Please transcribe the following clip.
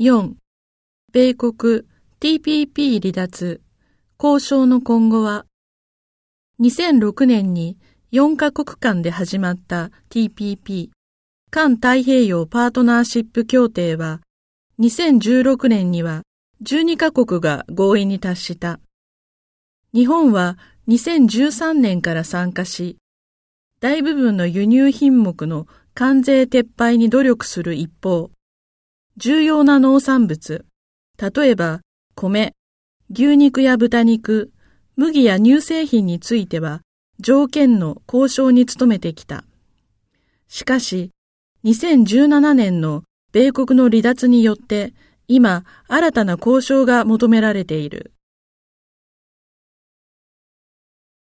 4. 米国 TPP 離脱交渉の今後は2006年に4カ国間で始まった TPP 環太平洋パートナーシップ協定は2016年には12カ国が合意に達した。日本は2013年から参加し、大部分の輸入品目の関税撤廃に努力する一方、重要な農産物、例えば米、牛肉や豚肉、麦や乳製品については条件の交渉に努めてきた。しかし、2017年の米国の離脱によって今新たな交渉が求められている。